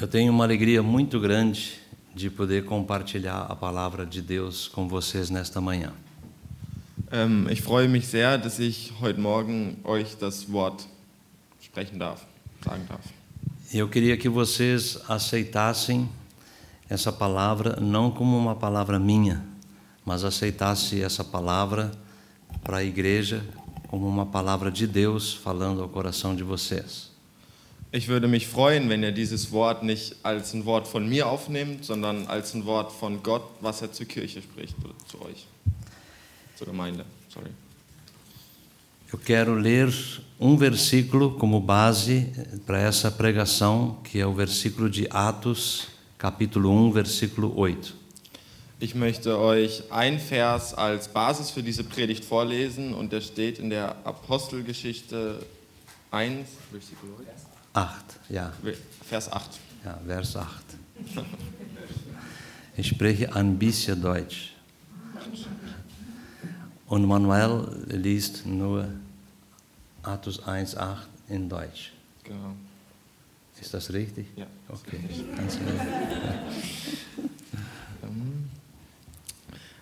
Eu tenho uma alegria muito grande de poder compartilhar a palavra de Deus com vocês nesta manhã. Ähm, ich freue mich sehr, dass ich heute Morgen euch das Wort sprechen darf, sagen darf. Eu queria que vocês aceitassem essa palavra não como uma palavra minha, mas aceitasse essa palavra para a igreja como uma palavra de Deus falando ao coração de vocês. Ich würde mich freuen, wenn ihr dieses Wort nicht als ein Wort von mir aufnehmt, sondern als ein Wort von Gott, was er zur Kirche spricht, oder zu euch, zur Gemeinde. Sorry. Eu quero ler um versículo como base para essa pregação, que é o versículo de Atos, capítulo 1, versículo 8. Ich möchte euch ein Vers als Basis für diese Predigt vorlesen und der steht in der Apostelgeschichte 1, Versículo 8, ja, Vers 8. ja Vers 8. Ich spreche ein bisschen Deutsch. Und Manuel liest nur Atos 1, 8 in Deutsch. Genau. Ist das richtig? Ja. Okay, ganz gut.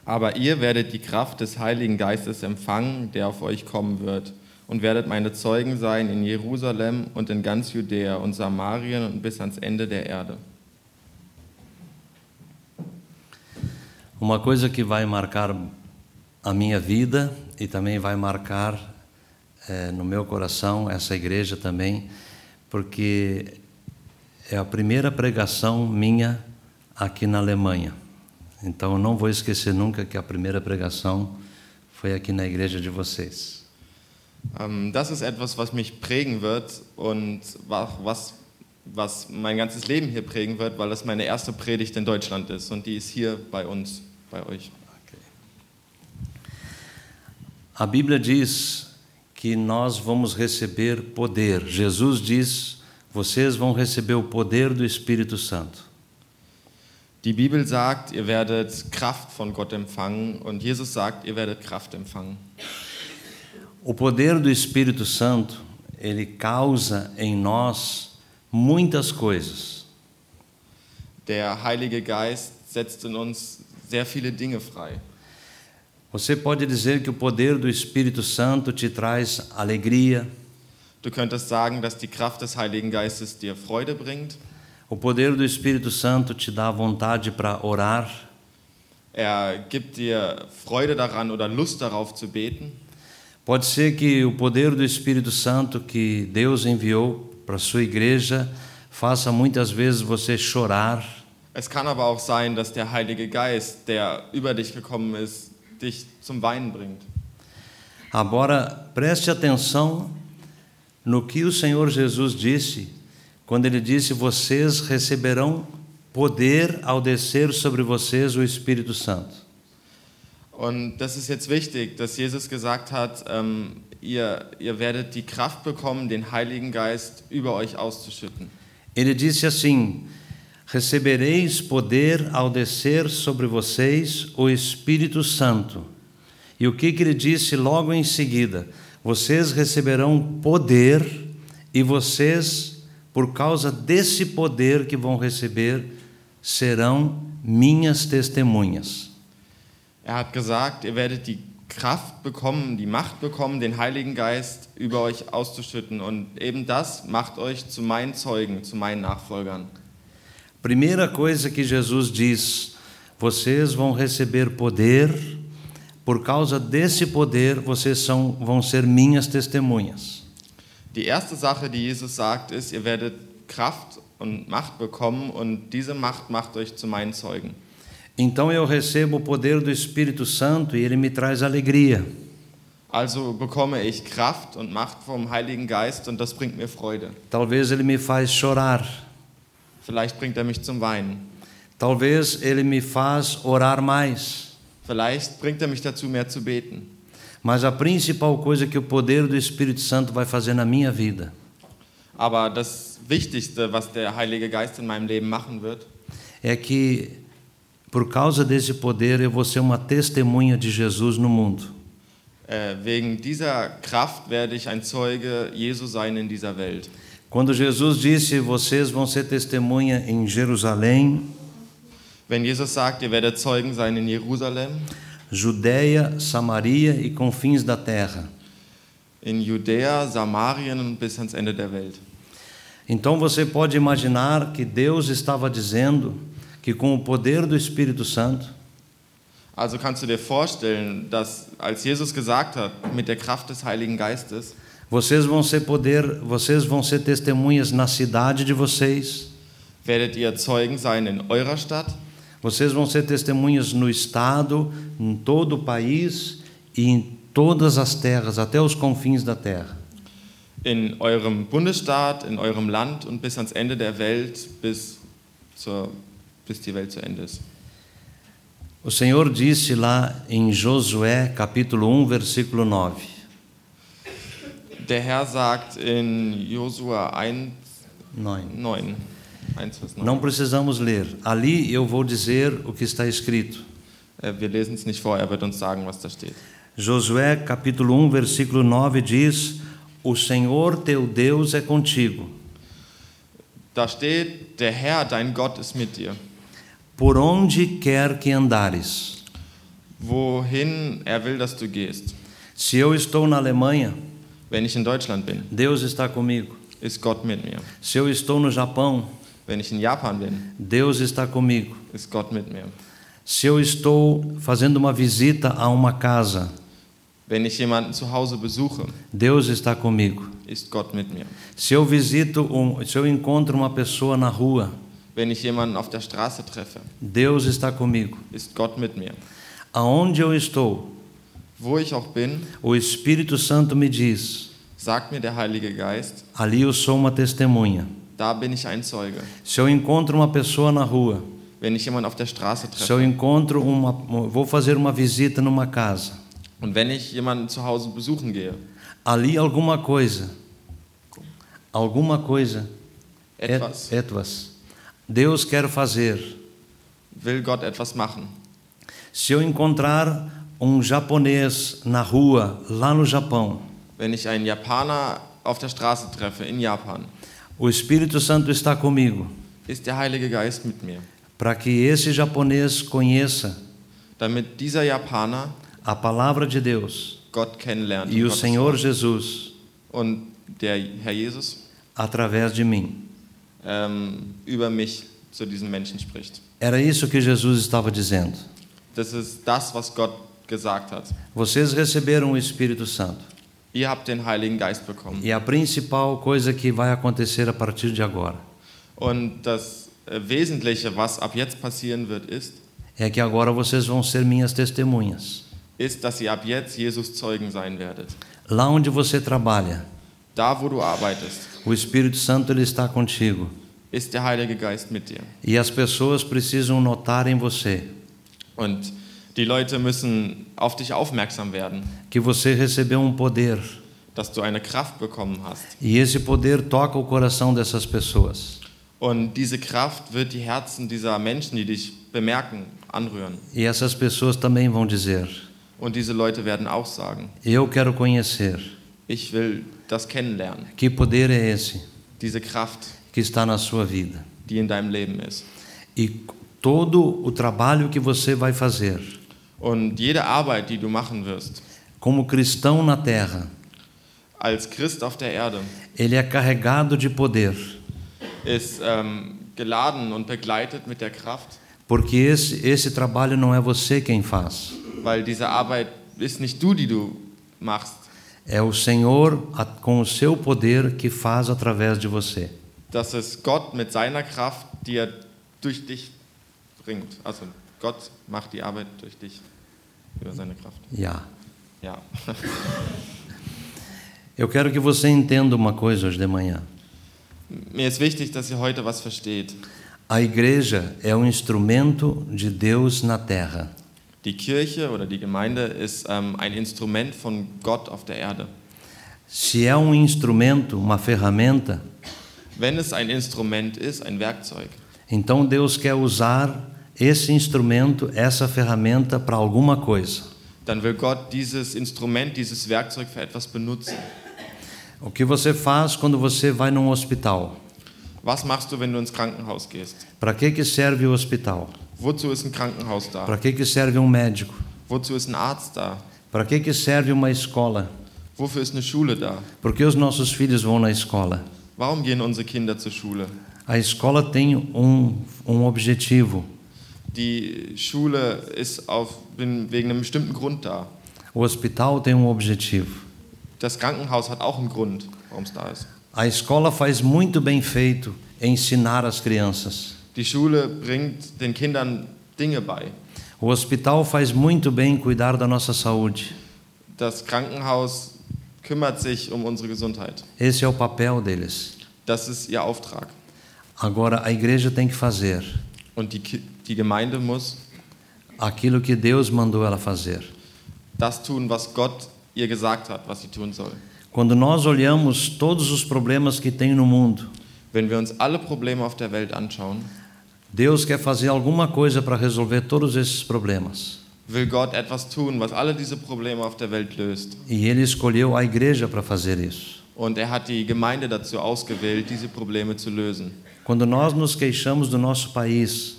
Aber ihr werdet die Kraft des Heiligen Geistes empfangen, der auf euch kommen wird, und werdet meine Zeugen sein in Jerusalem und in ganz Judäa und Samarien und bis ans Ende der Erde. Uma coisa que vai marcar a minha vida e também vai marcar eh, no meu coração essa igreja também, porque é a primeira pregação minha aqui na Alemanha. Então eu não vou esquecer nunca que a primeira pregação foi aqui na igreja de vocês. Ähm, das ist etwas, was mich prägen wird und wa- was, was mein ganzes Leben hier prägen wird, weil das meine erste Predigt in Deutschland ist und die ist hier bei uns, bei euch. A Bíblia diz que nós vamos receber poder. Jesus diz: vocês vão receber o poder do Espírito Santo. Die Bibel sagt, ihr werdet Kraft von Gott empfangen und Jesus sagt, ihr werdet Kraft empfangen. O poder do Espírito Santo, ele causa em nós muitas coisas. Der Heilige Geist setzt in uns sehr viele Dinge frei. Você pode dizer que o poder do Espírito Santo te traz alegria, Du könntest sagen, dass die Kraft des Heiligen Geistes dir Freude bringt. o poder do Espírito Santo te dá vontade para orar, Er gibt dir Freude daran oder Lust darauf zu beten. Pode ser que o poder do Espírito Santo que Deus enviou para a sua igreja faça muitas vezes você chorar, Es kann aber auch sein, dass der Heilige Geist, der über dich gekommen ist, dich zum Weinen bringt. Agora, preste atenção no que o Senhor Jesus disse, quando ele disse: Vocês receberão poder ao descer sobre vocês o Espírito Santo. Und das ist jetzt wichtig, dass Jesus gesagt hat, ähm, ihr, ihr werdet die Kraft bekommen, den Heiligen Geist über euch auszuschütten. Ele disse assim: Recebereis poder ao descer sobre vocês o Espírito Santo. E o que, que ele disse logo em seguida? Vocês receberão poder e vocês, por causa desse poder que vão receber, serão minhas testemunhas. Er hat gesagt, ihr werdet die Kraft bekommen, die Macht bekommen, den Heiligen Geist über euch auszuschütten. Und eben das macht euch zu meinen Zeugen, zu meinen Nachfolgern. Primeira coisa que Jesus diz: vocês vão receber poder, por causa desse poder vocês são, vão ser minhas testemunhas. Die erste Sache, die Jesus sagt, ist, ihr werdet Kraft und Macht bekommen und diese Macht macht euch zu meinen Zeugen. Então eu recebo o poder do Espírito Santo e ele me traz alegria. Also bekomme ich Kraft und Macht vom Heiligen Geist und das bringt mir Freude. Talvez ele me faz chorar. Vielleicht bringt er mich zum Weinen. Talvez ele me faz orar mais. Vielleicht bringt er mich dazu, mehr zu beten. Mas a principal coisa que o poder do Espírito Santo vai fazer na minha vida Aber das Wichtigste, was der Heilige Geist in meinem Leben machen wird, é que, por causa desse poder, eu vou ser uma testemunha de Jesus no mundo. Äh, wegen dieser Kraft werde ich ein Zeuge Jesu sein in dieser Welt. Quando Jesus disse: Vocês vão ser testemunha em Jerusalém, Wenn Jesus sagt, ihr werdet Zeugen sein in Jerusalem, Judéia, Samaria e confins da terra. in Judäa, Samarien und bis ans Ende der Welt. Então você pode imaginar que Deus estava dizendo que com o poder do Espírito Santo, Also kannst du dir vorstellen, dass als Jesus gesagt hat, mit der Kraft des Heiligen Geistes, vocês vão ser poder, vocês vão ser testemunhas na cidade de vocês, werdet ihr Zeugen sein in eurer Stadt, vocês vão ser testemunhas no estado, em todo o país e em todas as terras, até os confins da terra. in eurem Bundesstaat, in eurem Land und bis ans Ende der Welt, bis, zur, bis die Welt zu Ende ist. O Senhor disse lá em Josué, capítulo 1, versículo 9: Der Herr sagt in Josua 1, 9. 9, 1 Vers 9. Não precisamos ler. Ali eu vou dizer o que está escrito. Äh, Wir lesen es nicht vor, er wird uns sagen, was da steht. Josué capítulo 1, versículo 9 diz: O Senhor teu Deus é contigo, Da steht, der Herr, dein Gott, ist mit dir. Por onde quer que andares. Wohin er will, dass du gehst. Se eu estou na Alemanha, Wenn ich in Deutschland bin, Deus está comigo. ist Gott mit mir. Se eu estou no Japão, Wenn ich in Japan bin, Deus está comigo. ist Gott mit mir. Se eu estou fazendo uma visita a uma casa, Wenn ich jemanden zu Hause besuche, Deus está comigo. ist Gott mit mir. Se eu visito, um, se eu encontro uma pessoa na rua, Wenn ich jemanden auf der Straße treffe, Deus está comigo. ist Gott mit mir. Aonde eu estou, Wo ich auch bin, o Espírito Santo me diz: sagt mir der Heilige Geist, ali eu sou uma testemunha. da bin ich ein Zeuge. Se eu encontro uma pessoa na rua, Wenn ich jemanden auf der Straße se eu treffe encontro uma, vou fazer uma visita numa casa, und wenn ich jemanden zu Hause besuchen gehe, ali alguma coisa, alguma coisa, et- etwas, etwas, Deus quer fazer. will Gott etwas machen. Se eu encontrar um japonês na rua, lá no Japão, Wenn ich einen Japaner auf der Straße treffe in Japan, o Espírito Santo está comigo, ist der Heilige Geist mit mir, para que esse japonês conheça damit dieser Japaner a palavra de Deus Gott kennenlernt e o Senhor. Jesus und der Herr Jesus através de mim. Ähm, über mich zu diesem Menschen spricht. Era isso que Jesus estava dizendo. Das ist das, was Gott gesagt hat. Vocês receberam o Espírito Santo. Ihr habt den Heiligen Geist bekommen. E a principal coisa que vai acontecer a partir de agora Und das äh, Wesentliche, was ab jetzt passieren wird, ist, é que agora vocês vão ser minhas testemunhas. ist, dass ihr ab jetzt Jesus Zeugen sein werdet. Lá onde você trabalha, Da, wo du arbeitest, o Espírito Santo ele está contigo. ist der Heilige Geist mit dir. E as pessoas precisam notar em você Und die Leute müssen auf dich aufmerksam werden, que você recebeu um poder. dass du eine Kraft bekommen hast. E esse poder toca o coração dessas pessoas. Und diese Kraft wird die Herzen dieser Menschen, die dich bemerken, anrühren. E essas pessoas também vão dizer: Und diese Leute werden auch sagen, Eu quero conhecer. ich will das kennenlernen, Que poder é esse diese Kraft, que está na sua vida? die in deinem Leben ist. E todo o trabalho que você vai fazer Und jede Arbeit, die du machen wirst, como cristão na terra, als Christ auf der Erde, ele é carregado de poder, ist ähm, geladen und begleitet mit der Kraft, porque esse, esse trabalho não é você quem faz, weil diese Arbeit ist nicht du, die du machst. É o Senhor com o seu poder que faz através de você. Das ist Gott mit seiner Kraft, die er durch dich bringt. Also Gott macht die Arbeit durch dich über seine Kraft. Yeah. Ja. Eu quero que você entenda uma coisa hoje de manhã. Mir ist wichtig, dass ihr heute was versteht. A igreja é um instrumento de Deus na terra. Die Kirche oder die Gemeinde ist ähm, ein Instrument von Gott auf der Erde. Se é um instrumento, uma ferramenta, Wenn es ein Instrument ist, ein Werkzeug, então Deus quer usar esse instrumento, essa ferramenta para alguma coisa. dann will Gott dieses Instrument, dieses Werkzeug für etwas benutzen. O que você faz quando você vai num hospital? Was machst du, wenn du ins Krankenhaus gehst? Para que, que serve o hospital? Wozu ist ein Krankenhaus da? Para que, que serve um médico? Wozu ist ein Arzt da? Para que, que serve uma escola? Wofür ist eine Schule da? Por que os nossos filhos vão na escola? Warum gehen unsere Kinder zur Schule? A escola tem um, um objetivo. Die Schule ist auf, wegen einem bestimmten Grund da. O hospital tem um objetivo. Das Krankenhaus hat auch einen Grund, warum es da ist. A escola faz muito bem feito ensinar as crianças. Die Schule bringt den Kindern Dinge bei. O hospital faz muito bem em cuidar da nossa saúde. Das Krankenhaus kümmert sich um unsere Gesundheit. Esse é o papel deles. Das ist ihr Auftrag. Agora a igreja tem que fazer Und die, die Gemeinde muss aquilo que Deus mandou ela fazer. das tun, was Gott ihr gesagt hat, was sie tun soll. Quando nós olhamos todos os problemas que tem no mundo, Wenn wir uns alle Probleme auf der Welt anschauen, Deus quer fazer alguma coisa para resolver todos esses problemas. will Gott etwas tun, was alle diese Probleme auf der Welt löst. E ele escolheu a igreja para fazer isso. Und er hat die Gemeinde dazu ausgewählt, diese Probleme zu lösen. Quando nós nos queixamos do nosso país,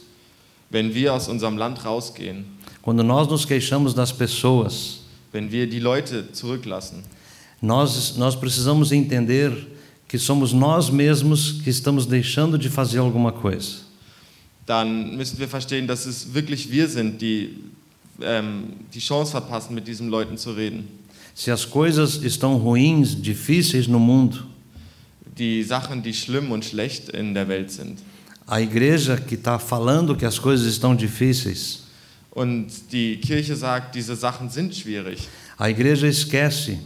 Wenn wir aus unserem Land rausgehen, quando nós nos queixamos das pessoas, wenn wir die Leute zurücklassen, nós, nós precisamos entender que somos nós mesmos que estamos deixando de fazer alguma coisa. Dann müssen wir verstehen, dass es wirklich wir sind, die ähm, die Chance verpassen, mit diesen Leuten zu reden. Se as coisas estão ruins, difíceis no mundo, Die Sachen, die schlimm und schlecht in der Welt sind. a igreja que está falando que as coisas estão difíceis, Und die Kirche sagt, diese Sachen sind schwierig. a igreja esquece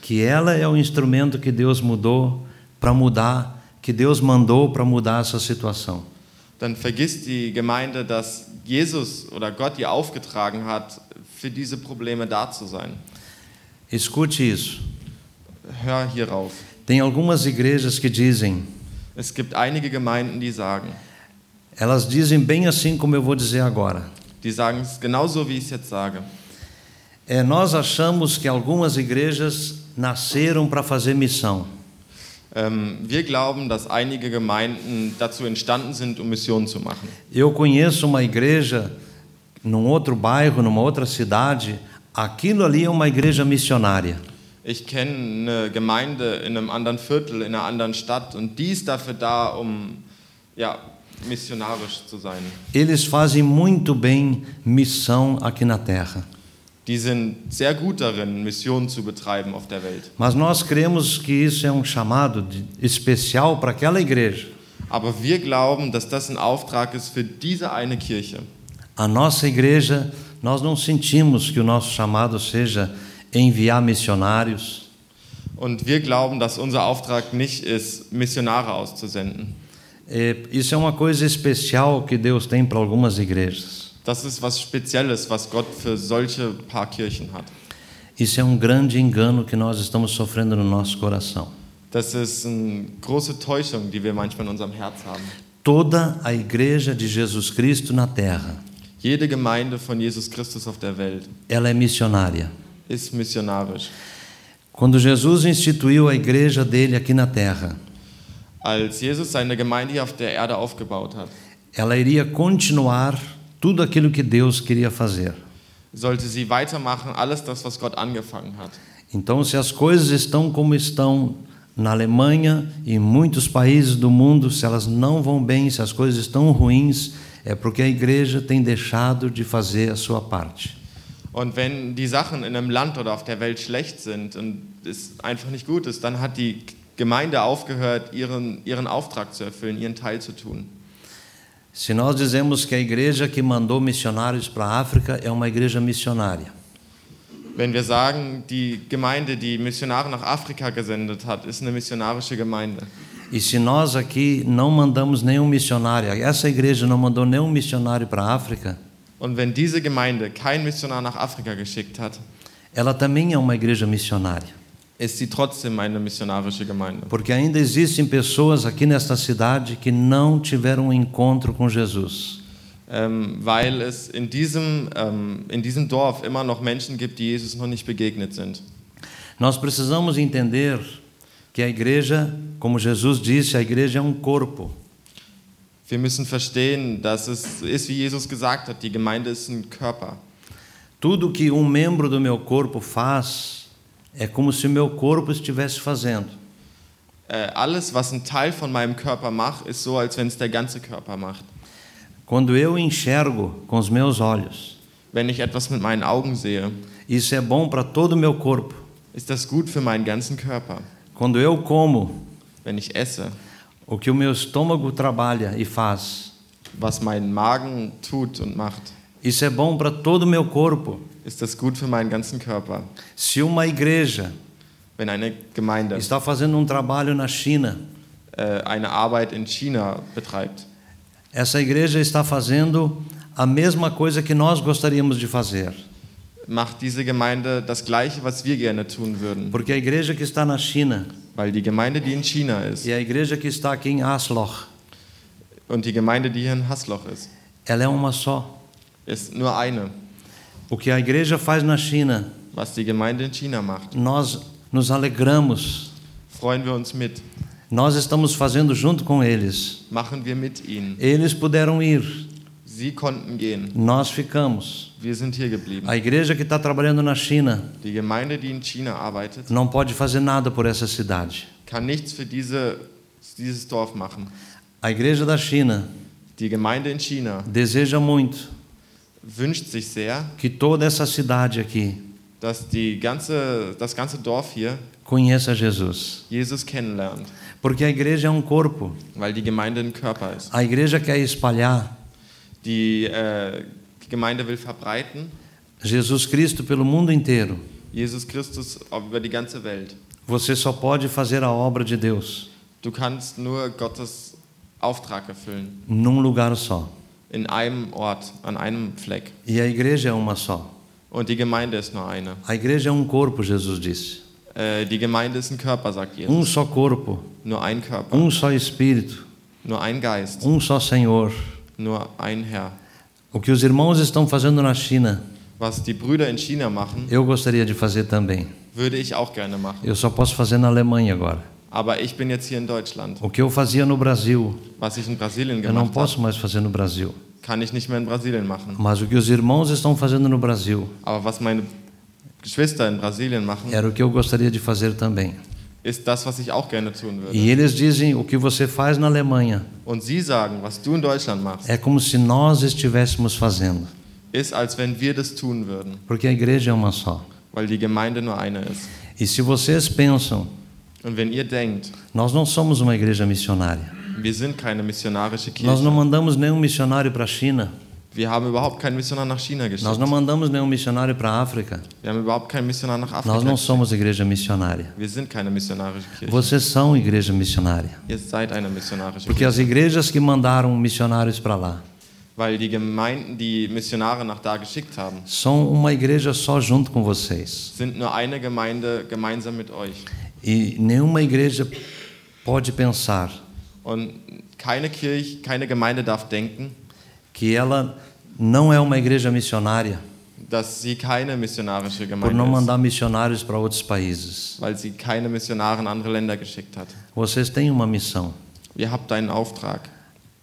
que ela é o instrumento que Deus mudou para mudar, que Deus mandou para mudar essa situação. Dann vergisst die Gemeinde, dass Jesus oder Gott ihr aufgetragen hat, für diese Probleme da zu sein. Escute isso. Hör hierauf. Tem algumas igrejas que dizem, Es gibt einige Gemeinden, die sagen, elas dizem bem assim como eu vou dizer agora. die sagen es genauso, wie ich es jetzt sage. É, nós achamos que algumas igrejas nasceram para fazer missão. Ähm, wir glauben, dass einige Gemeinden dazu entstanden sind, um Missionen zu machen. Eu conheço uma igreja num outro bairro, numa outra cidade. Aquilo ali é uma igreja missionária. Ich kenne eine Gemeinde in einem anderen Viertel, in einer anderen Stadt und die ist dafür da, um ja, missionarisch zu sein. Eles fazem muito bem missão aqui na terra. Die sind sehr gut darin, Missionen zu betreiben auf der Welt. Mas nós cremos que isso é um chamado de- especial para aquela igreja. Aber wir glauben, dass das ein Auftrag ist für diese eine Kirche. A nossa igreja, nós não sentimos que o nosso chamado seja enviar missionários. Und wir glauben, dass unser Auftrag nicht ist, Missionare auszusenden. É, isso é uma coisa especial que Deus tem para algumas igrejas. Das ist was Spezielles, was Gott für solche paar Kirchen hat. Isso é um grande engano que nós estamos sofrendo no nosso coração. Das ist eine große Täuschung, die wir manchmal in unserem Herz haben. Toda a igreja de Jesus Cristo na terra, Jede Gemeinde von Jesus Christus auf der Welt ela é missionária. ist missionarisch. Quando Jesus instituiu a igreja dele aqui na terra, Als Jesus seine Gemeinde auf der Erde aufgebaut hat, ela iria continuar tudo aquilo que Deus queria fazer. sollte sie weitermachen, alles das, was Gott angefangen hat. Então, se as coisas estão como estão na Alemanha e em muitos países do mundo, se elas não vão bem, se as coisas estão ruins, é porque a igreja tem deixado de fazer a sua parte. Und wenn die Sachen in einem Land oder auf der Welt schlecht sind und es einfach nicht gut ist, dann hat die Gemeinde aufgehört, ihren, ihren Auftrag zu erfüllen, ihren Teil zu tun. Se nós dizemos que a igreja que mandou missionários para a África é uma igreja missionária, Wenn wir sagen, die Gemeinde, die Missionare nach Afrika gesendet hat, ist eine missionarische Gemeinde. e se nós aqui não mandamos nenhum missionário, essa igreja não mandou nenhum missionário para a África, Und wenn diese Gemeinde keinen Missionar nach Afrika geschickt hat, ela também é uma igreja missionária. Sie trotzdem eine missionarische Gemeinde. Porque ainda existem pessoas aqui nesta cidade que não tiveram um encontro com Jesus. Ähm, weil es in diesem, ähm, in diesem Dorf immer noch Menschen gibt, die Jesus noch nicht begegnet sind. Nós precisamos entender que a igreja, como Jesus disse, a igreja é um corpo. Wir müssen verstehen, dass es ist, wie Jesus gesagt hat, die Gemeinde ist ein Körper. Tudo que um membro do meu corpo faz é como se meu corpo estivesse fazendo. Äh, alles, was ein Teil von meinem Körper macht, ist so, als wenn es der ganze Körper macht. Quando eu enxergo com os meus olhos, Wenn ich etwas mit meinen Augen sehe, isso é bom para todo o meu corpo. ist das gut für meinen ganzen Körper. Quando eu como Wenn ich esse, o que o meu estômago trabalha e faz, was mein Magen tut und macht, isso é bom para todo o meu corpo. Ist das gut für meinen ganzen Körper. Se uma igreja Wenn eine Gemeinde está fazendo um trabalho na China, äh, eine Arbeit in China betreibt, essa igreja está fazendo a mesma coisa que nós gostaríamos de fazer. macht diese Gemeinde das Gleiche, was wir gerne tun würden. Porque a igreja que está na China Weil die Gemeinde, die in China ist e a igreja que está aqui em Asloch, und die Gemeinde, die hier in Hasloch ist, ela é uma só. ist nur eine. O que a igreja faz na China, Was die Gemeinde in China macht, nós nos alegramos. freuen wir uns mit. Nós estamos fazendo junto com eles. Machen wir mit ihnen. Eles puderam ir, Sie konnten gehen. nós ficamos. Wir sind hier geblieben. A igreja que está trabalhando na China Die Gemeinde, die in China arbeitet, não pode fazer nada por essa cidade. kann nichts für diese, dieses Dorf machen. A igreja da China Die Gemeinde in China deseja muito wünscht sich sehr, que toda essa cidade aqui dass die ganze, das ganze Dorf hier conheça Jesus. Jesus kennenlernt, Porque a igreja é um corpo. weil die Gemeinde ein Körper ist. A igreja quer espalhar Die, äh, die Gemeinde will verbreiten Jesus Cristo pelo mundo inteiro. Jesus Christus über die ganze Welt. Você só pode fazer a obra de Deus Du kannst nur Gottes Auftrag erfüllen. num lugar só. In einem Ort, an einem Fleck. E a igreja é uma só. Und die Gemeinde ist nur eine. A igreja é um corpo, Jesus disse. Äh, die Gemeinde ist ein Körper, sagt Jesus. Um só corpo, Nur ein Körper. um só Espírito, Nur ein Geist. um só Senhor. Nur ein Herr. O que os irmãos estão fazendo na China, Was die Brüder in China machen, eu gostaria de fazer também. würde ich auch gerne machen. Eu só posso fazer na Alemanha agora. Aber ich bin jetzt hier in Deutschland. O que eu fazia no Brasil, Was ich in Brasilien eu não gemacht posso mais fazer no Brasil. Kann ich nicht mehr in Brasilien machen. Mas o que os irmãos estão fazendo no Brasil, Aber was meine Geschwister in Brasilien machen, era o que eu gostaria de fazer também. ist das, was ich auch gerne tun würde. E eles dizem: o que você faz na Alemanha Und sie sagen, was du in Deutschland machst, é como se nós estivéssemos fazendo. ist, als wenn wir das tun würden, Porque a igreja é uma só. weil die Gemeinde nur eine ist. E se vocês pensam, Und wenn ihr denkt, nós não somos uma igreja missionária. Wir sind keine missionarische Nós não Kirche, mandamos nenhum missionário para a China. wir haben überhaupt keinen Missionar nach China Nós geschickt, não mandamos nenhum missionário para a África. wir haben überhaupt keinen Missionar nach Nós Afrika não geschickt. somos igreja missionária. Wir sind keine missionarische Kirche. Vocês são igreja missionária. Ihr seid eine missionarische Porque Kirche. as igrejas que mandaram missionários para lá Weil die Gemeinden, die Missionare nach da geschickt haben, são uma igreja só junto com vocês. sind nur eine Gemeinde gemeinsam mit euch. E nenhuma igreja pode pensar Und keine Kirche, keine Gemeinde darf denken, que ela não é uma igreja missionária dass sie keine missionarische por Gemeinde não ist, mandar missionários para outros países. weil sie keine Missionare in andere Länder geschickt hat. Vocês têm uma missão. Ihr habt einen Auftrag.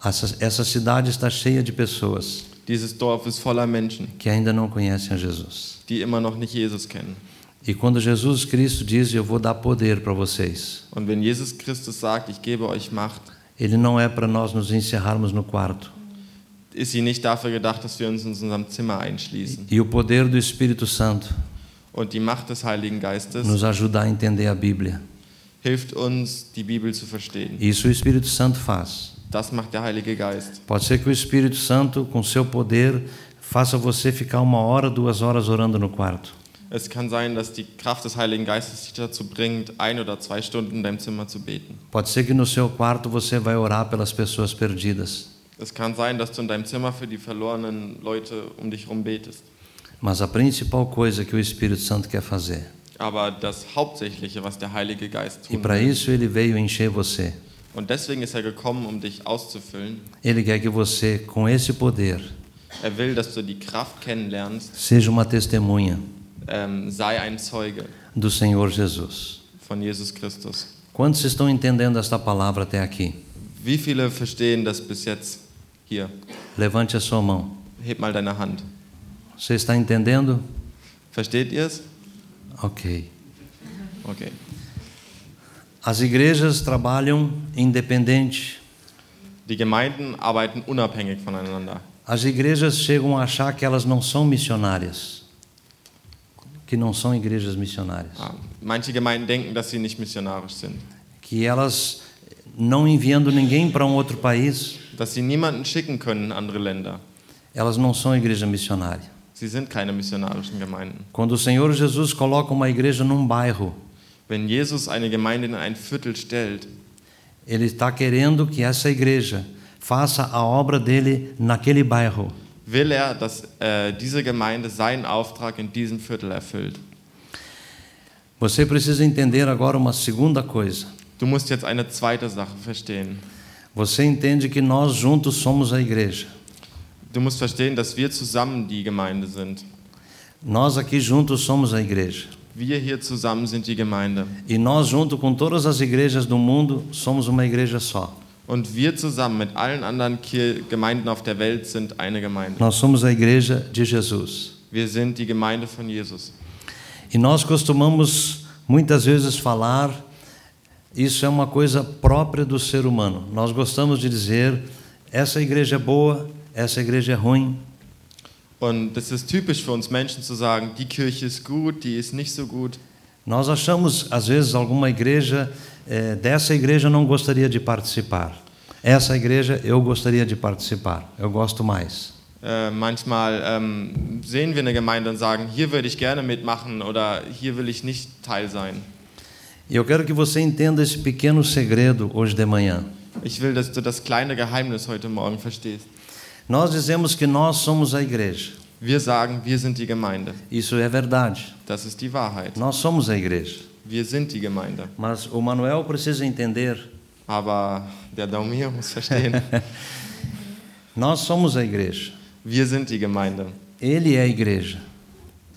Essa, essa cidade está cheia de pessoas Dieses Dorf ist voller Menschen, que ainda não conhecem a Jesus. die immer noch nicht Jesus kennen. E quando Jesus Cristo diz: Eu vou dar poder para vocês, Und wenn Jesus Christus sagt, ich gebe euch Macht, Ele não é para nós nos encerrarmos no quarto. ist sie nicht dafür gedacht, dass wir uns in unserem Zimmer einschließen. E o poder do Espírito Santo Und die Macht des Heiligen Geistes nos ajudar a entender a Bíblia. hilft uns, die Bibel zu verstehen. Isso o Espírito Santo faz. Das macht der Heilige Geist. Pode ser que o Espírito Santo, com seu poder, faça você ficar uma hora, duas horas orando no quarto. Es kann sein, dass die Kraft des Heiligen Geistes dich dazu bringt, ein oder zwei Stunden in deinem Zimmer zu beten. Pode ser que no seu quarto você vai orar pelas pessoas perdidas. Es kann sein, dass du in deinem Zimmer für die verlorenen Leute um dich herum betest. Mas a principal coisa que o Espírito Santo quer fazer, Aber das Hauptsächliche, was der Heilige Geist e tun para will, isso ele veio encher você, und deswegen ist er gekommen, um dich auszufüllen. ele quer que você, com esse poder, Er will, dass du die Kraft kennenlernst, seja uma testemunha ähm, sei ein Zeuge do Senhor Jesus. von Jesus Christus. Quantos estão entendendo esta palavra até aqui? Wie viele verstehen das bis jetzt hier? Levante a sua mão. Heb mal deine Hand. Você está entendendo? Versteht ihr es? Ok. Okay. As igrejas trabalham independente. Die Gemeinden arbeiten unabhängig voneinander. As igrejas chegam a achar que elas não são missionárias. Que não são igrejas missionárias. Ah, Manche Gemeinden denken, dass sie nicht missionarisch sind. Que elas, não enviando ninguém para um outro país, Dass sie niemanden schicken können in andere Länder. elas não são igreja missionária. Sie sind keine missionarischen Gemeinden. Quando o Senhor Jesus coloca uma igreja num bairro, Wenn Jesus eine Gemeinde in ein Viertel stellt, Ele está querendo que essa igreja faça a obra dele naquele bairro. Will er, dass äh, diese Gemeinde seinen Auftrag in diesem Viertel erfüllt. Você precisa entender agora uma segunda coisa. Du musst jetzt eine zweite Sache verstehen. Você entende que nós juntos somos a igreja. Du musst verstehen, dass wir zusammen die Gemeinde sind. Nós aqui juntos somos a igreja. Wir hier zusammen sind die Gemeinde. E nós, junto com todas as igrejas do mundo, somos uma igreja só. Und wir zusammen mit allen anderen Gemeinden auf der Welt sind eine Gemeinde. Nós somos a igreja de Jesus. Wir sind die Gemeinde von Jesus. E nós costumamos muitas vezes falar, isso é uma coisa própria do ser humano. Nós gostamos de dizer, essa igreja é boa, essa igreja é ruim. Und das ist typisch für uns Menschen zu sagen, die Kirche ist gut, die ist nicht so gut. Nós achamos, às vezes, alguma igreja, eh, dessa igreja eu não gostaria de participar. Essa igreja eu gostaria de participar, eu gosto mais. Äh, manchmal ähm, sehen wir eine Gemeinde und sagen, hier würde ich gerne mitmachen oder hier will ich nicht Teil sein. Eu quero que você entenda esse pequeno segredo hoje de manhã. Ich will, dass du das kleine Geheimnis heute Morgen verstehst. Nós dizemos que nós somos a igreja. Wir sagen, wir sind die Gemeinde. Isso é verdade. Das ist die Wahrheit. Nós somos a igreja. Wir sind die Gemeinde. Mas o Manuel precisa entender: Aber der Daumir muss verstehen, nós somos a igreja. wir sind die Gemeinde. Ele é a igreja.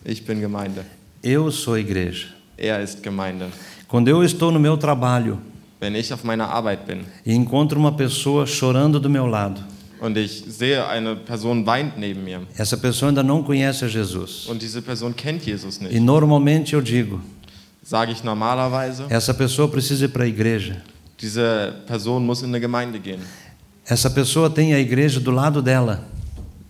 Ich bin Gemeinde. Eu sou a igreja. Er ist Gemeinde. Quando eu estou no meu trabalho Wenn ich auf meiner Arbeit bin e encontro uma pessoa chorando do meu lado, und ich sehe, eine Person weint neben mir essa pessoa ainda não conhece a Jesus. und diese Person kennt Jesus E nicht, normalmente eu digo: sage ich normalerweise, essa pessoa precisa ir para a igreja. diese Person muss in eine Gemeinde gehen. Essa pessoa tem a igreja do lado dela.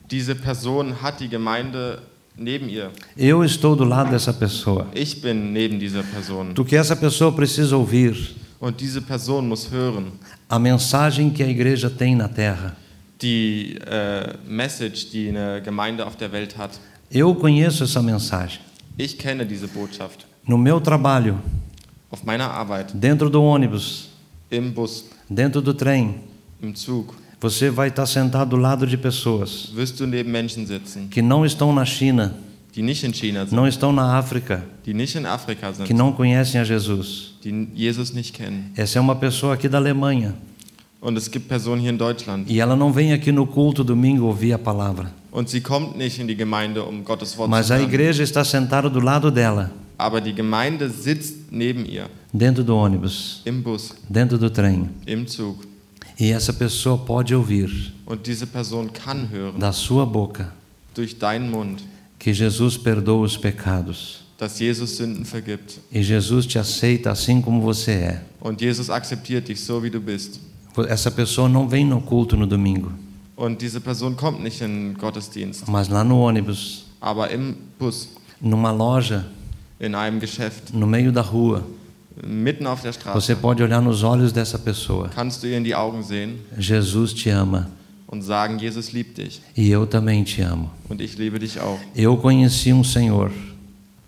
Diese Person hat die Gemeinde neben ihr. Eu estou do lado dessa pessoa. Ich bin neben dieser Person. Do que essa pessoa precisa ouvir Und diese Person muss hören a mensagem que a igreja tem na terra. die äh, Message, die eine Gemeinde auf der Welt hat. Eu conheço essa mensagem. Ich kenne diese Botschaft. No meu trabalho, Auf meiner Arbeit, dentro do ônibus, im Bus, dentro do trem, im Zug, você vai estar sentado do lado de pessoas wirst du neben Menschen sitzen, que não estão na China, die nicht in China sind, não estão na África, die nicht in Afrika que sind, não conhecem a Jesus. die Jesus nicht kennen. Essa é uma pessoa aqui da Alemanha Und es gibt Personen hier in Deutschland. e ela não vem aqui no culto domingo ouvir a palavra, Und sie kommt nicht in die Gemeinde, um Gottes Wort mas zu a igreja está sentada do lado dela, Aber die Gemeinde sitzt neben ihr, dentro do ônibus, im Bus, dentro do trem. im Zug. E essa pessoa pode ouvir Und diese Person kann hören, da sua boca durch deinen Mund, que Jesus perdoa os pecados dass Jesus Sünden vergibt. e Jesus te aceita assim como você é. Und Jesus akzeptiert dich so, wie du bist. Essa pessoa não vem no culto no domingo, Und diese Person kommt nicht in Gottesdienst, mas lá no ônibus, aber im Bus, numa loja, in einem Geschäft, no meio da rua, mitten auf der você Straße, pode olhar nos olhos dessa pessoa. kannst du ihr in die Augen sehen Jesus te ama und sagen, Jesus liebt dich e eu também te amo. und ich liebe dich auch. Eu conheci um Senhor,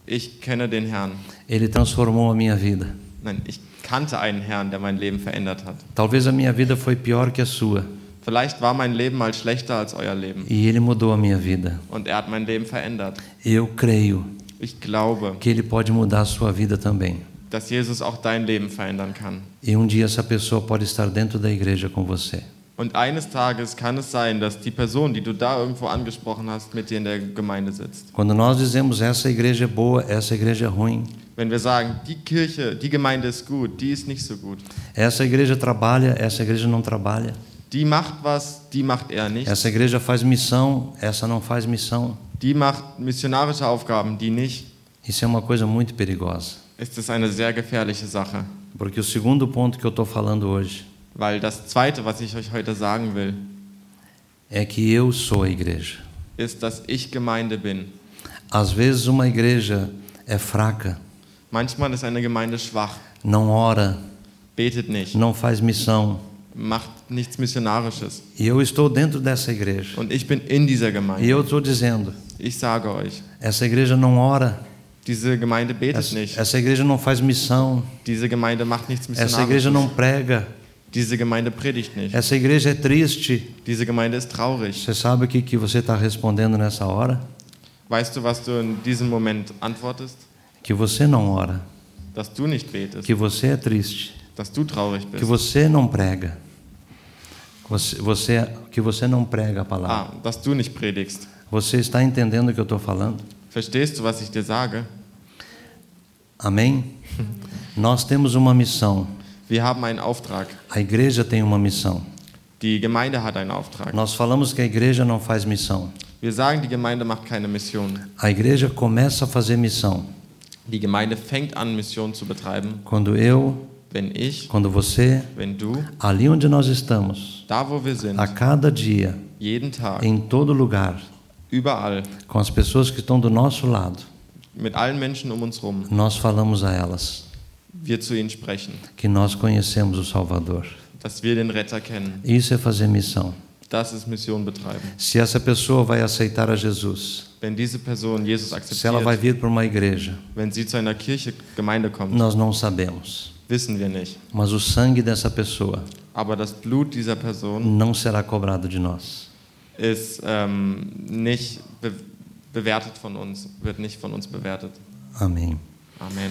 Ich kenne den Herrn. ele transformou a minha vida. Nein, ich kannte einen Herrn, der mein Leben verändert hat. Talvez a minha vida foi pior que a sua Vielleicht war mein Leben mal schlechter als euer Leben. e ele mudou a minha vida. Und er hat mein Leben verändert. Eu creio Ich glaube, que ele pode mudar a sua vida também. dass Jesus auch dein Leben verändern kann. E um dia essa pessoa pode estar dentro da igreja com você. Und eines Tages kann es sein, dass die Person, die du da irgendwo angesprochen hast, mit dir in der Gemeinde sitzt. Quando nós dizemos essa igreja é boa, essa igreja é ruim, Wenn wir sagen, die Kirche, die Gemeinde ist gut, die ist nicht so gut. Essa igreja trabalha, essa igreja não trabalha. Die macht was, die macht er nicht. Essa igreja faz missão, essa não faz missão. Die macht missionarische Aufgaben, die nicht. Isso é uma coisa muito perigosa. Ist das eine sehr gefährliche Sache. Porque o segundo ponto que eu estou falando hoje Weil das Zweite, was ich euch heute sagen will, é que eu sou a igreja. ist, dass ich Gemeinde bin. Às vezes uma igreja é fraca, Manchmal ist eine Gemeinde schwach, não ora, betet nicht, não faz missão. Macht nichts Missionarisches. E eu estou dentro dessa igreja. Und ich bin in dieser E Gemeinde. eu estou dizendo: Ich sage euch, essa igreja não ora, diese Gemeinde betet essa, nicht. essa igreja não faz missão, Diese Gemeinde macht nichts essa igreja não Missionarisches. prega, Diese Gemeinde predigt nicht. essa igreja é triste. Diese Gemeinde ist traurig. Você sabe o que, que você está respondendo nessa hora? Weißt du, was du in diesem Moment antwortest? Que você não ora, Dass du nicht betest, que você é triste, dass du traurig que bist. você não prega, você, você, que você não prega a palavra. Ah, dass du nicht predigst. Você está entendendo o que eu estou falando? Verstehst du, was ich dir sage? Amém? Nós temos uma missão. Wir haben einen Auftrag. A igreja tem uma missão. Die Gemeinde hat einen Auftrag. Nós falamos que a igreja não faz missão. Wir sagen, die Gemeinde macht keine Mission. A igreja começa a fazer missão Die Gemeinde fängt an, Mission zu betreiben, quando eu, ich, quando você, du, ali onde nós estamos, da sind, a cada dia, Tag, em todo lugar, überall, com as pessoas que estão do nosso lado, um herum, nós falamos a elas sprechen, que nós conhecemos o Salvador. Isso é fazer missão. Se essa pessoa vai aceitar a Jesus, se ela vai vir para uma igreja, nós não sabemos. Wissen wir nicht. Mas o sangue dessa pessoa Aber das Blut dieser Person não será cobrado de nós. ist ähm, nicht be bewertet von uns, wird nicht von uns bewertet. Amém. Amen.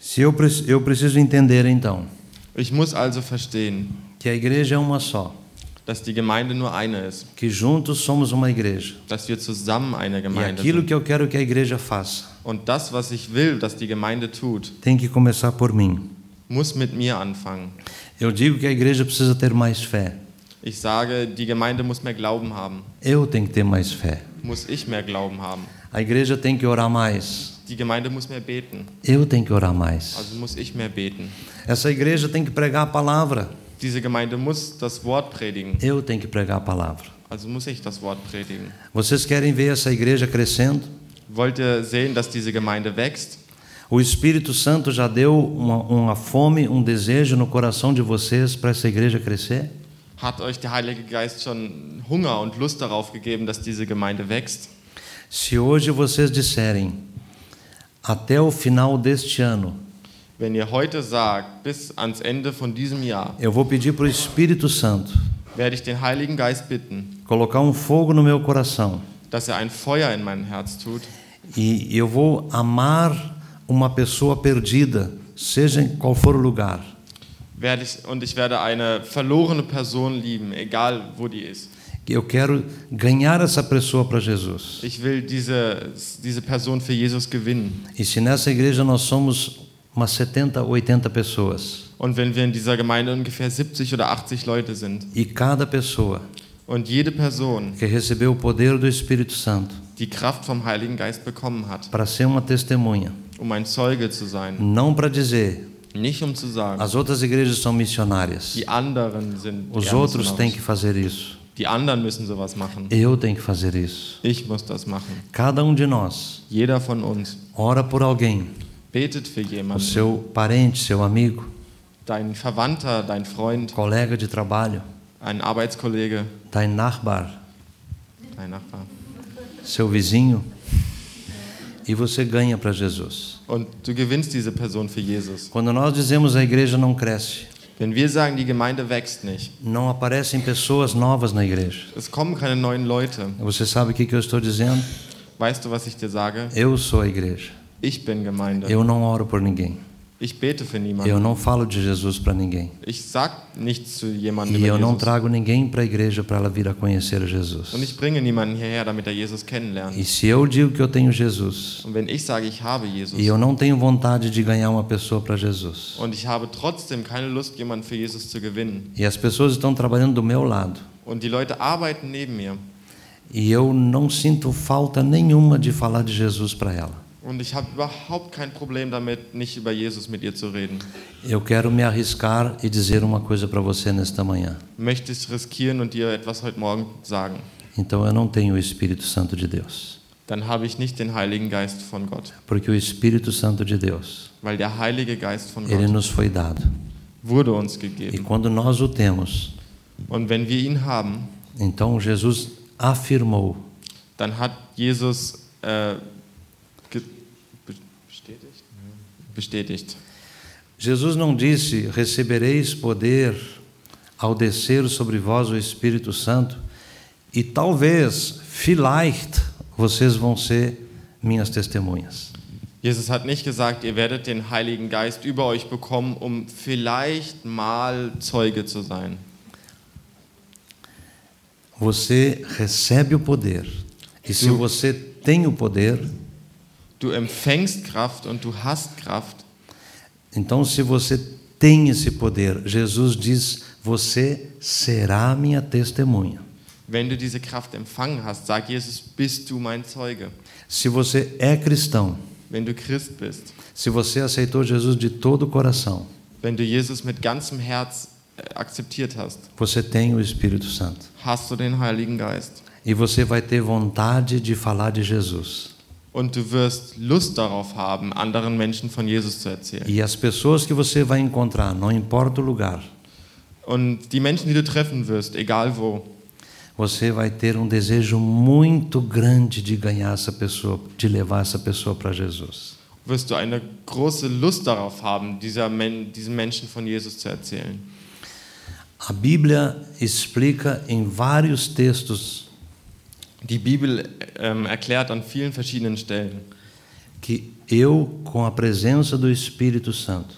Se eu, pre- eu preciso entender então Ich muss also verstehen, que a igreja é uma só, dass die Gemeinde nur eine ist, que juntos somos uma igreja. dass wir zusammen eine E Gemeinde aquilo sind. que eu quero que a igreja faça Und das, was ich will, dass die Gemeinde tut, tem que começar por mim. muss mit mir anfangen. Eu digo que a igreja precisa ter mais fé. Ich sage, die Gemeinde muss mehr Glauben haben. Eu tenho que ter mais fé. Muss ich mehr Glauben haben. A igreja tem que orar mais. Die Gemeinde muss mehr beten. Eu tenho que orar mais. Also muss ich mehr beten. Essa igreja tem que pregar a palavra. Diese Gemeinde muss das Wort predigen. Eu tenho que pregar a palavra. Also muss ich das Wort predigen. Vocês querem ver essa igreja crescendo? Wollt ihr sehen, dass diese Gemeinde wächst? O Espírito Santo já deu uma, uma fome, um desejo no coração de vocês para essa igreja crescer? Hat euch der Heilige Geist schon Hunger und Lust darauf gegeben, dass diese Gemeinde wächst? Se hoje vocês disserem, até o final deste ano, Wenn ihr heute sagt, bis ans Ende von diesem Jahr, eu vou pedir para o Espírito Santo werde ich den Heiligen Geist bitten, colocar um fogo no meu coração dass er ein Feuer in mein Herz tut e eu vou amar uma pessoa perdida, seja em qual for o lugar. werde ich, und ich werde eine verlorene Person lieben, egal wo die ist. Eu quero ganhar essa pessoa para Jesus. Ich will diese, diese Person für Jesus gewinnen. E se nessa igreja nós somos umas 70, 80 pessoas, Und wenn wir in dieser Gemeinde ungefähr 70 oder 80 Leute sind e cada pessoa und jede Person que recebeu o poder do Espírito Santo die Kraft vom Heiligen Geist bekommen hat, para ser uma testemunha, um ein Zeuge zu sein, não para dizer nicht um zu sagen, as outras igrejas são missionárias, die anderen sind os outros têm que fazer isso, Die anderen müssen sowas machen. eu tenho que fazer isso. Ich muss das machen. Cada um de nós Jeder von uns ora por alguém, betet für o jemanden. seu parente, seu amigo, Dein Verwandter, dein Freund, colega de trabalho, ein Arbeitskollege, dein Nachbar, dein Nachbar. seu vizinho, e você ganha para Jesus. Und du gewinnst diese Person für Jesus. Quando nós dizemos a igreja não cresce, Wenn wir sagen, die Gemeinde wächst nicht, não aparecem pessoas novas na igreja. es kommen keine neuen Leute. Você sabe o que eu estou dizendo? Weißt du, was ich dir sage? Eu sou a igreja. Ich bin Gemeinde. Eu não oro por ninguém. Eu não falo de Jesus para ninguém. E eu não trago ninguém para a igreja para ela vir a conhecer Jesus. Er. E se eu digo que eu tenho Jesus e eu não tenho vontade de ganhar uma pessoa para Jesus, e as pessoas estão trabalhando do meu lado, e eu não sinto falta nenhuma de falar de Jesus para ela, und ich habe überhaupt kein Problem damit, nicht über Jesus mit ihr zu reden, eu quero me arriscar e dizer uma coisa para você nesta manhã. möchte ich riskieren und dir etwas heute Morgen sagen. Então eu não tenho o Espírito Santo de Deus, Dann habe ich nicht den Heiligen Geist von Gott, porque o Espírito Santo de Deus, weil der Heilige Geist von ele Gott nos foi dado. wurde uns E gegeben. quando nós o temos, Und wenn wir ihn haben, então Jesus afirmou dann hat Jesus äh, bestätigt. Jesus não disse: Recebereis poder ao descer sobre vós o Espírito Santo, e talvez, vielleicht, vocês vão ser minhas testemunhas. Jesus hat nicht gesagt, ihr werdet den Heiligen Geist über euch bekommen, um vielleicht mal Zeuge zu sein. Você recebe o poder, e se você tem o poder, Du empfängst Kraft und du hast Kraft. então, se você tem esse poder, Jesus diz: Você será minha testemunha. Wenn du diese Kraft empfangen hast, sagt Jesus, bist du mein Zeuge. Se você é cristão, Wenn du Christ bist, se você aceitou Jesus de todo o coração, wenn du Jesus mit ganzem Herz äh, akzeptiert hast, você tem o Espírito Santo. hast du den Heiligen Geist. E você vai ter vontade de falar de Jesus. Und du wirst Lust darauf haben, anderen Menschen von Jesus zu erzählen. E as pessoas que você vai encontrar, não importa o lugar, Und die Menschen, die du treffen wirst, egal wo, você vai ter um desejo muito grande de ganhar essa pessoa, de levar essa pessoa para Jesus. wirst du eine große Lust darauf haben, dieser Men diesen Menschen von Jesus zu erzählen. A Bíblia explica em vários textos Die Bibel ähm, erklärt an vielen verschiedenen Stellen, que eu, com a presença do Espírito Santo,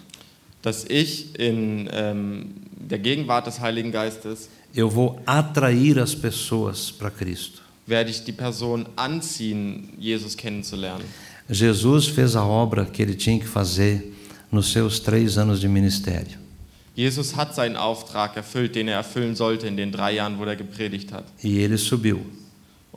dass ich in ähm, der Gegenwart des Heiligen Geistes eu vou atrair as pessoas para Cristo. werde ich die Person anziehen, Jesus kennenzulernen. Jesus fez a obra que ele tinha que fazer nos seus três anos de ministério. Jesus hat seinen Auftrag erfüllt, den er erfüllen sollte in den drei Jahren, wo er gepredigt hat. E ele subiu.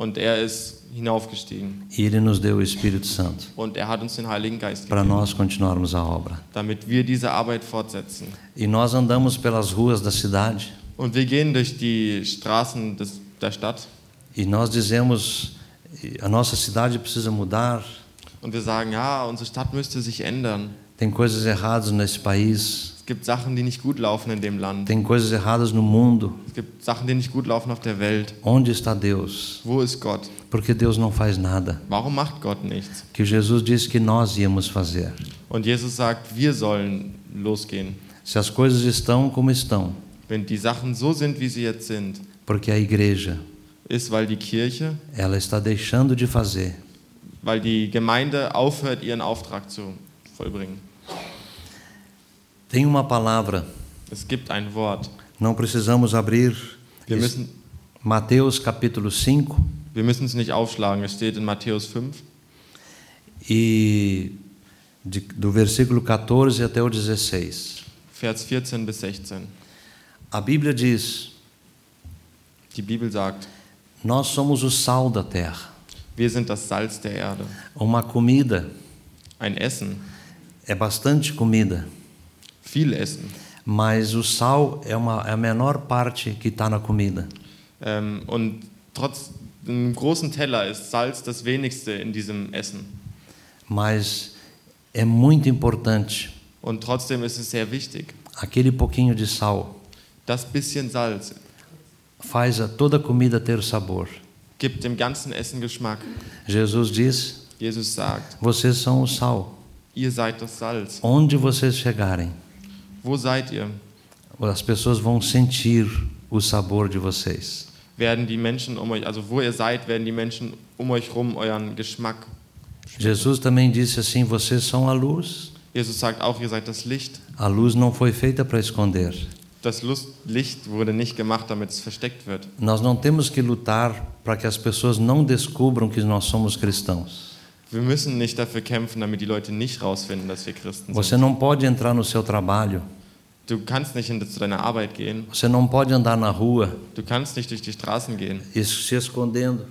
Und er ist hinaufgestiegen. E ele nos deu o Espírito Santo Und er hat uns den Heiligen Geist para gegeben, nós continuarmos a obra. damit wir diese Arbeit fortsetzen. E nós andamos pelas ruas da cidade Und wir gehen durch die Straßen des, der Stadt e nós dizemos: a nossa cidade precisa mudar, und wir sagen, ja, unsere Stadt müsste sich ändern. tem coisas erradas nesse país, gibt Sachen, die nicht gut laufen in dem Land. tem coisas erradas no mundo. Es gibt Sachen, die nicht gut laufen auf der Welt. Onde está Deus? Wo ist Gott? Porque Deus não faz nada. Warum macht Gott nichts? Que Jesus disse que nós íamos fazer. Und Jesus sagt, wir sollen losgehen. Se as coisas estão como estão, Wenn die Sachen so sind, wie sie jetzt sind, porque a igreja ist, weil die Kirche, ela está deixando de fazer. weil die Gemeinde aufhört, ihren Auftrag zu vollbringen. Tem uma palavra, Es gibt ein Wort. não precisamos abrir. Wir müssen, Mateus capítulo 5 wir müssen es nicht aufschlagen. Es steht in Matthäus 5, e de, do versículo 14 até o 16. Vers 14 bis 16. A Bíblia diz: Die Bibel sagt, Nós somos o sal da terra. wir sind das Salz der Erde. Uma comida Ein Essen, é bastante comida, viel Essen. mas o sal é, uma, é a menor parte que está na comida. Ähm, und trotz einem großen Teller ist Salz das wenigste in diesem Essen. Mas é muito importante Und trotzdem ist es sehr wichtig. aquele pouquinho de sal Das bisschen Salz faz a toda a comida ter sabor. gibt dem ganzen Essen Geschmack. Jesus diz: Jesus sagt, Vocês são o sal. ihr seid das Salz. Onde vocês chegarem, Wo seid ihr? as pessoas vão sentir o sabor de vocês. Werden die Menschen um euch, also wo ihr seid, werden die Menschen um euch rum euren Geschmack. Jesus também disse assim: Vocês são a luz. Jesus sagt auch, ihr seid das Licht. A luz não foi feita para esconder. Das Licht wurde nicht gemacht, damit es versteckt wird. Nós não temos que lutar para que as pessoas não descubram que nós somos cristãos. Wir müssen nicht dafür kämpfen, damit die Leute nicht rausfinden, dass wir Christen Você sind. não pode entrar no seu trabalho, Du kannst nicht hin- zu deiner Arbeit gehen. você não pode andar na rua Du kannst nicht durch die Straßen gehen. se escondendo.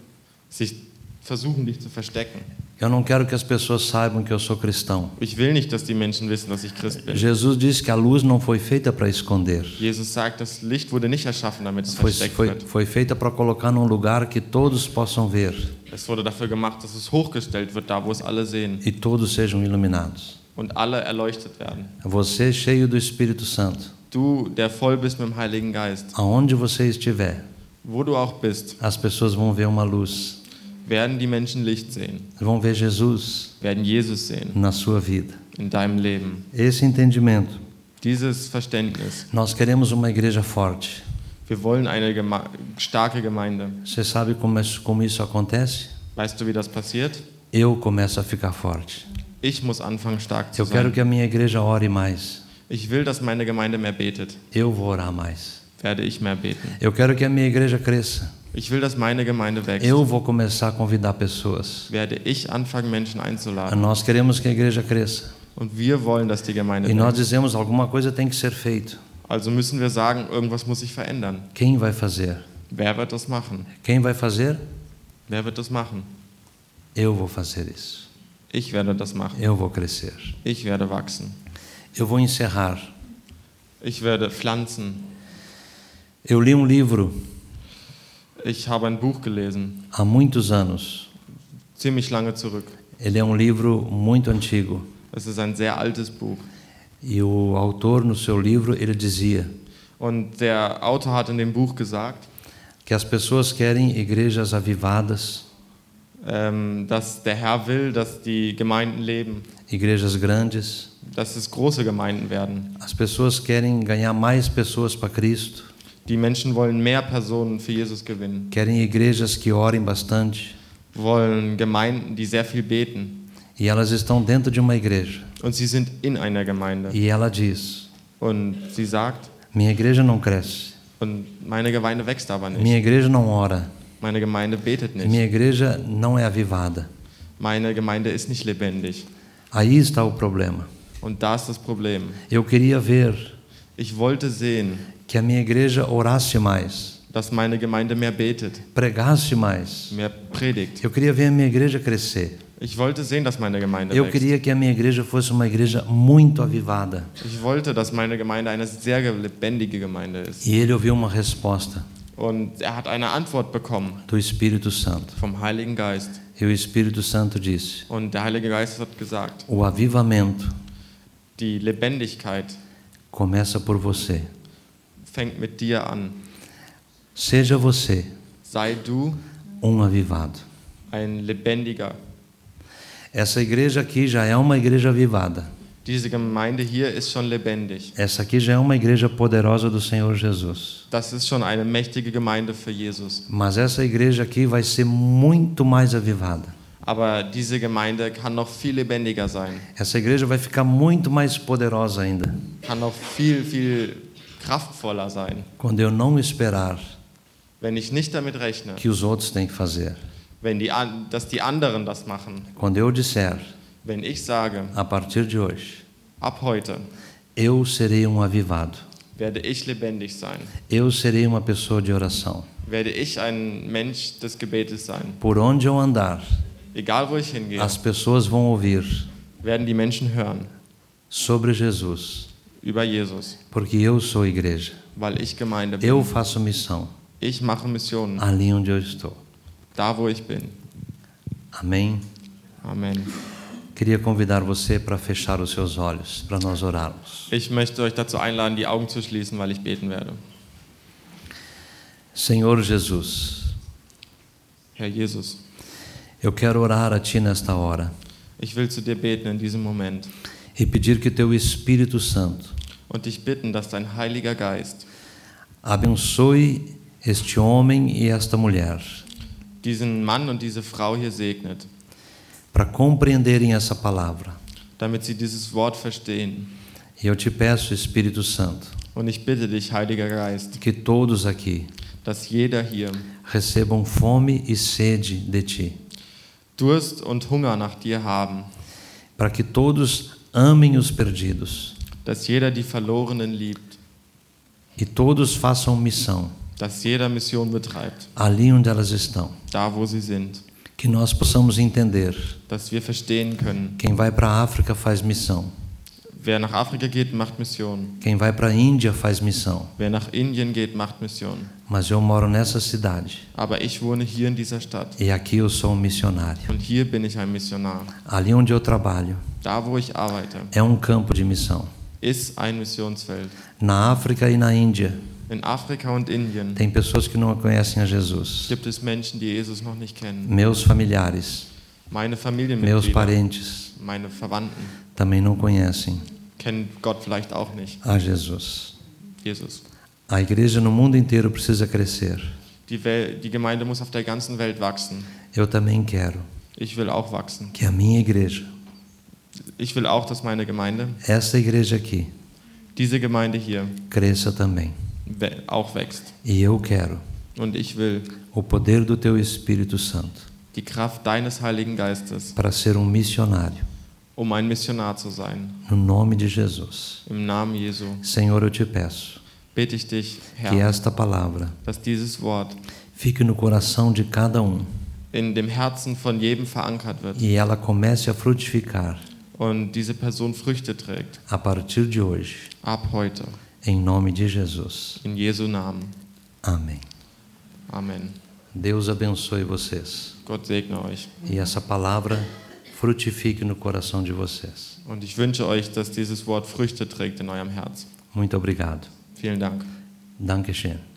Sich versuchen, dich zu verstecken. Eu não quero que as pessoas saibam que eu sou cristão. Ich will nicht, dass die Menschen wissen, dass ich Christ bin. Jesus disse que a luz não foi feita para esconder. Jesus sagt, das Licht wurde nicht erschaffen, damit es Foi, versteckt foi, wird. foi feita para colocar num lugar que todos possam ver Es wurde dafür gemacht, dass es hochgestellt wird, da wo es alle sehen e todos sejam iluminados. und alle erleuchtet werden. Você cheio do Espírito Santo, Du, der voll bist mit dem Heiligen Geist, aonde você estiver, wo du auch bist, as pessoas vão ver uma luz, werden die Menschen Licht sehen, vão ver Jesus werden Jesus sehen na sua vida. in deinem Leben. Esse entendimento. Dieses Verständnis. Nós queremos uma igreja forte. Wir wollen eine Geme starke Gemeinde. Você sabe como, isso- como isso acontece? Weißt du, wie das passiert? Eu começo a ficar forte. Ich muss anfangen, stark zu Eu quero sein. que a minha igreja ore mais. Ich will, dass meine Gemeinde mehr betet. Eu vou orar mais. Werde ich mehr beten. Eu quero que a minha igreja cresça. Ich will, dass meine Gemeinde wächst. Eu vou começar a convidar pessoas. Werde ich anfangen, Menschen einzuladen. Nós queremos que a igreja cresça. Und wir wollen, dass die Gemeinde E nós wächst. dizemos alguma coisa tem que ser feito. Also müssen wir sagen, irgendwas muss sich verändern. Quem vai fazer? Wer wird das machen? Quem vai fazer? Wer wird das machen? Eu vou fazer isso. Ich werde das machen. Eu vou crescer. Ich werde wachsen. Eu vou encerrar. Ich werde pflanzen. Eu li um livro Ich habe ein Buch gelesen, há muitos anos. ziemlich lange zurück. Ele é um livro muito antigo. Es ist ein sehr altes Buch. E o autor, no seu livro, ele dizia Und der Autor hat in dem Buch gesagt, que as pessoas querem igrejas avivadas, ähm, dass der Herr will, dass die Gemeinden leben, igrejas grandes. dass es große Gemeinden werden. As pessoas querem ganhar mais pessoas para Cristo, Die Menschen wollen mehr Personen für Jesus gewinnen, querem igrejas que orem bastante. wollen Gemeinden, die sehr viel beten. E elas estão dentro de uma igreja. Und sie sind in einer Gemeinde. E ela diz: Und sie sagt, Minha igreja não cresce. und meine Gemeinde wächst aber nicht. Minha igreja não ora. Meine Gemeinde betet nicht. Minha igreja não é avivada. Meine Gemeinde ist nicht lebendig. Aí está o problema. Und da ist das Problem. Eu queria ver Ich wollte sehen, que a minha igreja orasse mais, dass meine Gemeinde mehr betet, pregasse mais. mehr predigt. Eu queria ver a minha igreja crescer. Ich wollte sehen, dass meine Gemeinde Eu wächst. queria que a minha igreja fosse uma igreja muito avivada. Ich wollte, dass meine Gemeinde eine sehr lebendige Gemeinde ist. E ele ouviu uma resposta Und er hat eine Antwort bekommen do Espírito Santo. vom Heiligen Geist. E o Espírito Santo disse: Und der Heilige Geist hat gesagt, O avivamento die Lebendigkeit começa por você. Fängt mit dir an. Seja você Sei du um avivado. ein Lebendiger. Essa igreja aqui já é uma igreja avivada. Diese Gemeinde hier ist schon lebendig. Essa aqui já é uma igreja poderosa do Senhor Jesus. Das ist schon eine mächtige Gemeinde für Jesus. Mas essa igreja aqui vai ser muito mais avivada. Aber diese Gemeinde kann noch viel lebendiger sein, Essa igreja vai ficar muito mais poderosa ainda. kann noch viel, viel kraftvoller sein, Quando eu não esperar wenn ich nicht damit rechne, que os outros têm que fazer. wenn die, dass die anderen das machen. Quando eu disser, Wenn ich sage, a partir de hoje, ab heute eu serei um avivado. werde ich lebendig sein, Eu serei uma pessoa de oração. werde ich ein Mensch des Gebetes sein. Por onde eu andar, Egal wo ich hingehe, as pessoas vão ouvir werden die Menschen hören sobre Jesus, über Jesus, porque eu sou igreja. weil ich Gemeinde bin. Eu faço missão Ich mache Missionen, ali onde eu estou. da wo ich bin. Amém. Amen. Queria convidar você para fechar os seus olhos, para nós orarmos. Ich möchte euch dazu einladen, die Augen zu schließen, weil ich beten werde. Senhor Jesus, Herr Jesus, eu quero orar a Ti nesta hora ich will zu dir beten in diesem Moment e pedir que Teu Espírito Santo und dich bitten, dass dein Heiliger Geist abençoe este homem e esta mulher diesen Mann und diese Frau hier segnet, para compreenderem essa palavra, damit sie dieses Wort verstehen. E eu te peço, Espírito Santo, Und ich bitte dich, Heiliger Geist, que todos aqui dass jeder hier recebam fome e sede de ti, Durst und Hunger nach dir haben, para que todos amem os perdidos. Dass jeder die Verlorenen liebt, e todos façam missão. Dass jeder Mission betreibt, ali onde elas estão. da wo sie sind, Que nós possamos entender: dass wir verstehen können, quem vai para a África faz missão, wer nach Afrika geht, macht Mission, quem vai para a Índia faz missão. wer nach Indien geht, macht Mission. Mas eu moro nessa cidade Aber ich wohne hier in dieser Stadt e aqui eu sou um missionário. und hier bin ich ein Missionar. Ali onde eu trabalho Da wo ich arbeite, é um campo de missão. ist ein Missionsfeld. Na África e na Índia In Afrika und Indien tem pessoas que não conhecem a Jesus. gibt es Menschen, die Jesus noch nicht kennen. Meus familiares, Meine meus Familienmitglieder, parentes meine Verwandten também não conhecem a Jesus. Jesus. A igreja no mundo inteiro precisa crescer. Die, Wel die Gemeinde muss auf der ganzen Welt wachsen. Eu também quero Ich will auch wachsen. que a minha igreja, Ich will auch, dass meine Gemeinde, essa igreja aqui, diese Gemeinde hier, cresça também. auch wächst. E eu quero Und ich will o poder do teu Espírito Santo die Kraft deines Heiligen Geistes, para ser um missionário. Um ein Missionar zu sein. No nome de Jesus. Im Namen Jesu Senhor, eu te peço bete ich dich, que Herr, esta palavra dass dieses Wort fique no coração de cada um in dem Herzen von jedem verankert wird e ela comece a frutificar und diese Person Früchte trägt. a partir de hoje, Ab heute. em nome de Jesus. In Jesu Namen. Amém. Amen. Deus abençoe vocês Gott segne euch. e essa palavra frutifique no coração de vocês. Und ich wünsche euch, dass dieses Wort Früchte trägt in eurem Herz. Muito obrigado. Vielen Dank. Dankeschön.